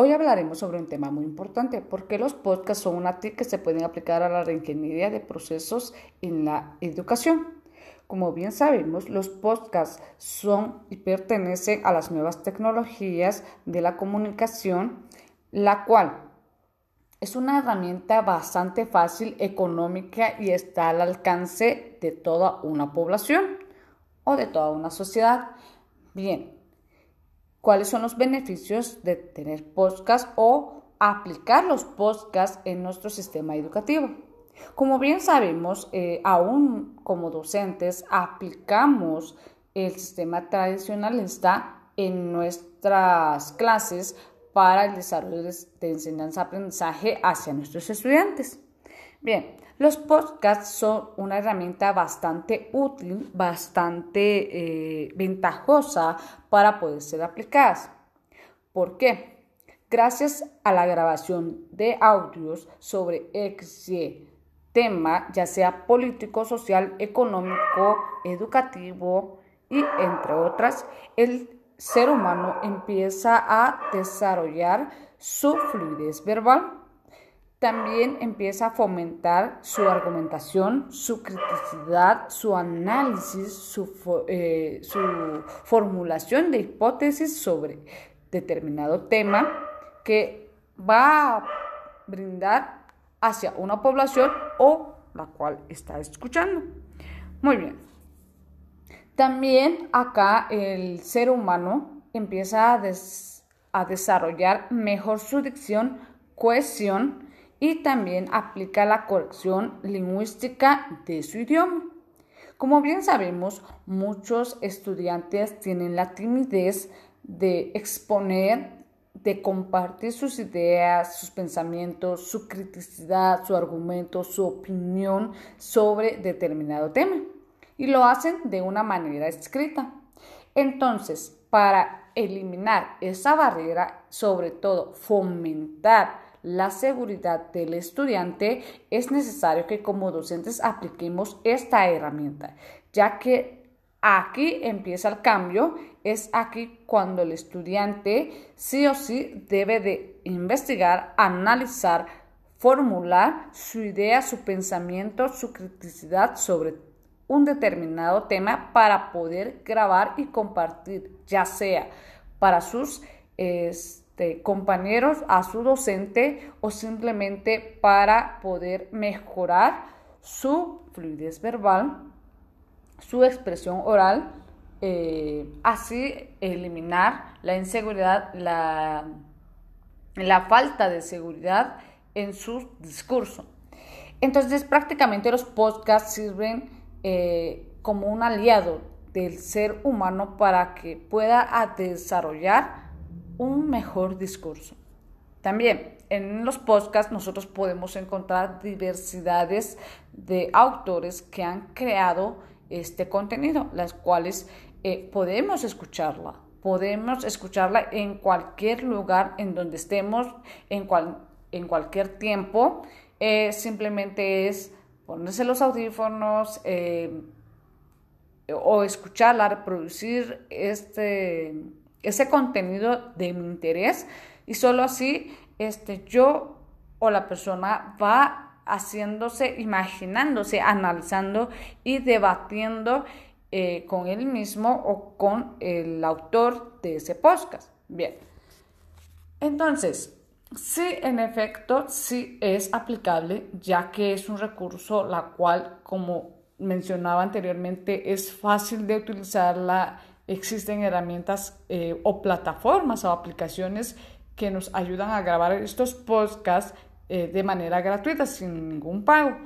Hoy hablaremos sobre un tema muy importante, porque los podcasts son una TIC que se pueden aplicar a la reingeniería de procesos en la educación. Como bien sabemos, los podcasts son y pertenecen a las nuevas tecnologías de la comunicación, la cual es una herramienta bastante fácil, económica y está al alcance de toda una población o de toda una sociedad. Bien, ¿cuáles son los beneficios de tener podcast o aplicar los podcasts en nuestro sistema educativo? Como bien sabemos, eh, aún como docentes aplicamos el sistema tradicionalista en nuestras clases para el desarrollo de enseñanza-aprendizaje hacia nuestros estudiantes. Bien, los podcasts son una herramienta bastante útil, bastante eh, ventajosa para poder ser aplicadas. ¿Por qué? Gracias a la grabación de audios sobre XY tema, ya sea político, social, económico, educativo y entre otras, el ser humano empieza a desarrollar su fluidez verbal. También empieza a fomentar su argumentación, su criticidad, su análisis, su, eh, su formulación de hipótesis sobre determinado tema que va a brindar hacia una población o la cual está escuchando. Muy bien. También acá el ser humano empieza a, desarrollar mejor su dicción, cohesión y también aplica la corrección lingüística de su idioma. Como bien sabemos, muchos estudiantes tienen la timidez de exponer, de compartir sus ideas, sus pensamientos, su criticidad, su argumento, su opinión sobre determinado tema y lo hacen de una manera escrita. Entonces, para eliminar esa barrera, sobre todo fomentar la seguridad del estudiante, es necesario que como docentes apliquemos esta herramienta, ya que aquí empieza el cambio, es aquí cuando el estudiante sí o sí debe de investigar, analizar, formular su idea, su pensamiento, su criticidad sobre un determinado tema para poder grabar y compartir, ya sea para sus este, compañeros, a su docente o simplemente para poder mejorar su fluidez verbal, su expresión oral, eh, así eliminar la inseguridad, la, la falta de seguridad en su discurso. Entonces prácticamente los podcasts sirven eh, como un aliado del ser humano para que pueda desarrollar un mejor discurso. También en los podcasts nosotros podemos encontrar diversidades de autores que han creado este contenido, las cuales eh, podemos escucharla. Podemos escucharla en cualquier lugar en donde estemos, en, en cualquier tiempo. Eh, simplemente es ponerse los audífonos eh, o escucharla, reproducir este, ese contenido de mi interés y solo así este, yo o la persona va haciéndose, imaginándose, analizando y debatiendo eh, con él mismo o con el autor de ese podcast. Bien. Entonces, Sí, en efecto, sí es aplicable, ya que es un recurso la cual, como mencionaba anteriormente, es fácil de utilizarla. Existen herramientas eh, o plataformas o aplicaciones que nos ayudan a grabar estos podcasts eh, de manera gratuita, sin ningún pago.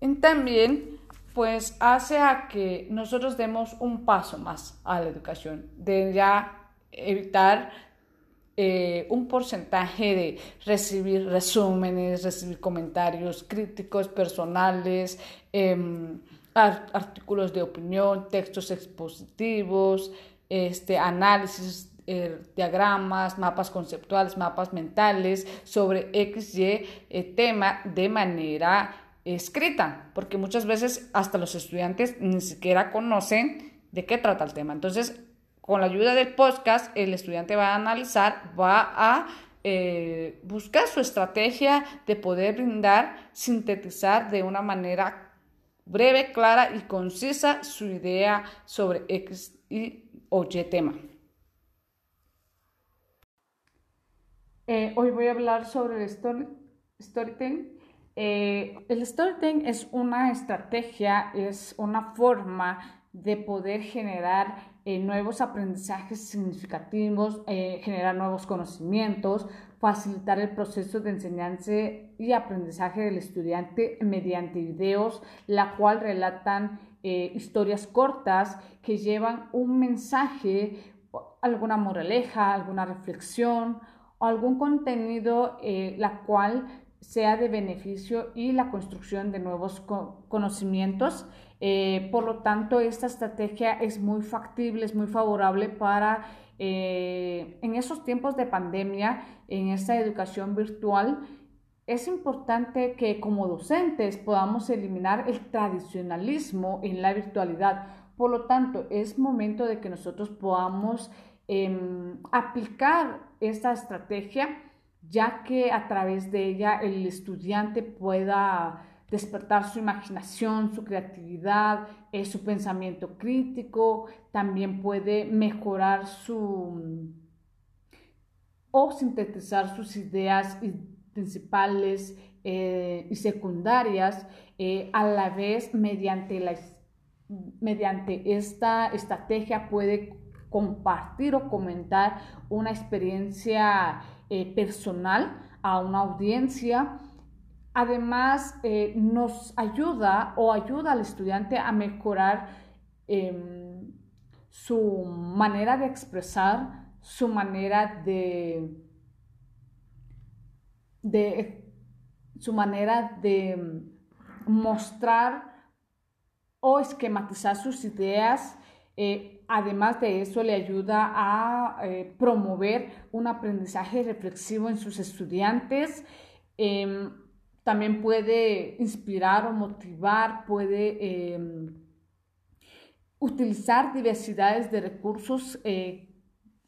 Y también, pues, hace a que nosotros demos un paso más a la educación, de ya evitar eh, un porcentaje de recibir resúmenes, recibir comentarios críticos, personales, em, artículos de opinión, textos expositivos, este, análisis, eh, diagramas, mapas conceptuales, mapas mentales sobre XY eh, tema de manera escrita, porque muchas veces hasta los estudiantes ni siquiera conocen de qué trata el tema. Entonces, con la ayuda del podcast, el estudiante va a analizar, va a eh, buscar su estrategia de poder brindar, sintetizar de una manera breve, clara y concisa su idea sobre X y o Y tema. Eh, hoy voy a hablar sobre el storytelling. Eh, el storytelling es una estrategia, es una forma de poder generar eh, nuevos aprendizajes significativos, generar nuevos conocimientos, facilitar el proceso de enseñanza y aprendizaje del estudiante mediante videos, la cual relatan historias cortas que llevan un mensaje, alguna moraleja, alguna reflexión o algún contenido eh, la cual sea de beneficio y la construcción de nuevos conocimientos. Eh, por lo tanto, esta estrategia es muy factible, es muy favorable para eh, en esos tiempos de pandemia, en esta educación virtual. Es importante que como docentes podamos eliminar el tradicionalismo en la virtualidad. Por lo tanto, es momento de que nosotros podamos Em, aplicar esta estrategia, ya que a través de ella el estudiante pueda despertar su imaginación, su creatividad, eh, su pensamiento crítico, también puede mejorar su o sintetizar sus ideas principales eh, y secundarias eh, a la vez mediante, la, mediante esta estrategia puede compartir o comentar una experiencia personal a una audiencia. Además, eh, nos ayuda o ayuda al estudiante a mejorar em, su manera de expresar, su manera de, de su manera de mostrar o esquematizar sus ideas eh, además de eso, le ayuda a eh, promover un aprendizaje reflexivo en sus estudiantes. También puede inspirar o motivar, puede em, utilizar diversidades de recursos eh,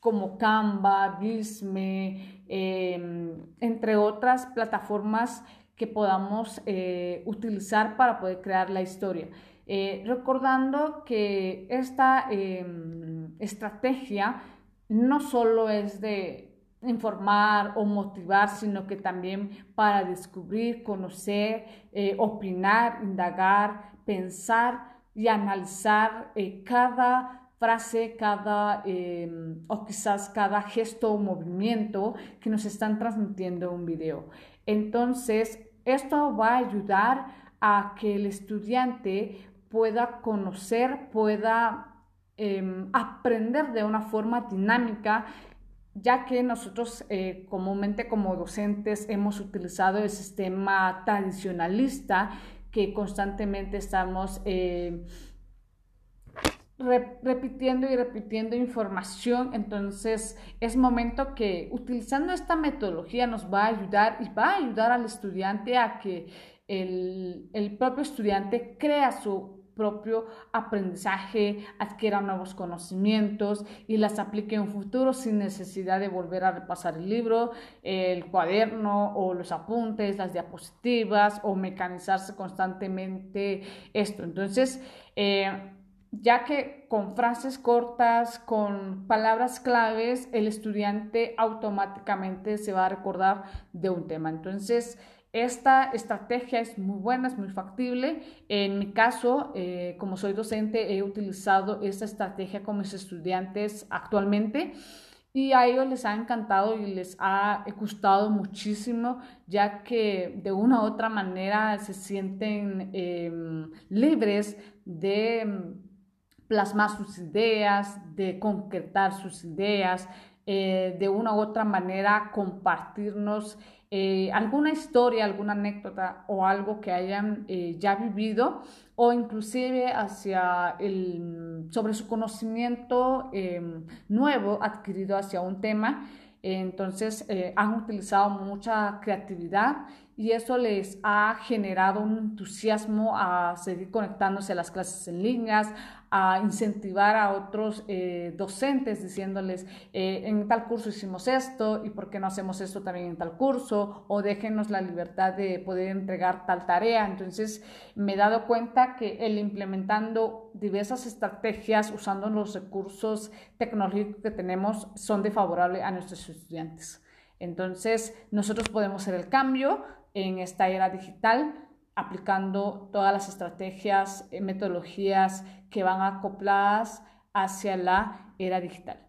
como Canva, Visme, em, entre otras plataformas que podamos utilizar para poder crear la historia. Eh, recordando que esta em, estrategia no solo es de informar o motivar, sino que también para descubrir, conocer, eh, opinar, indagar, pensar y analizar eh, cada frase, cada em, o quizás cada gesto o movimiento que nos están transmitiendo un video. Entonces, esto va a ayudar a que el estudiante pueda conocer, pueda em, aprender de una forma dinámica, ya que nosotros eh, comúnmente como docentes hemos utilizado el sistema tradicionalista que constantemente estamos eh, repitiendo y repitiendo información. Entonces es momento que utilizando esta metodología nos va a ayudar y va a ayudar al estudiante a que el, el propio estudiante crea su propio aprendizaje, adquiera nuevos conocimientos y las aplique en un futuro sin necesidad de volver a repasar el libro, el cuaderno o los apuntes, las diapositivas o mecanizarse constantemente esto. Entonces, eh, ya que con frases cortas, con palabras claves, el estudiante automáticamente se va a recordar de un tema. Entonces, esta estrategia es muy buena, es muy factible. En mi caso, eh, como soy docente, he utilizado esta estrategia con mis estudiantes actualmente y a ellos les ha encantado y les ha gustado muchísimo, ya que de una u otra manera se sienten em, libres de em, plasmar sus ideas, de concretar sus ideas, eh, de una u otra manera compartirnos eh, alguna historia, alguna anécdota o algo que hayan eh, ya vivido o inclusive hacia el, sobre su conocimiento nuevo adquirido hacia un tema. Entonces han utilizado mucha creatividad y eso les ha generado un entusiasmo a seguir conectándose a las clases en líneas, a incentivar a otros eh, docentes diciéndoles, eh, en tal curso hicimos esto y por qué no hacemos esto también en tal curso o déjenos la libertad de poder entregar tal tarea. Entonces me he dado cuenta que el implementando diversas estrategias usando los recursos tecnológicos que tenemos son de favorable a nuestros estudiantes. Entonces nosotros podemos hacer el cambio en esta era digital aplicando todas las estrategias, y eh, metodologías que van acopladas hacia la era digital.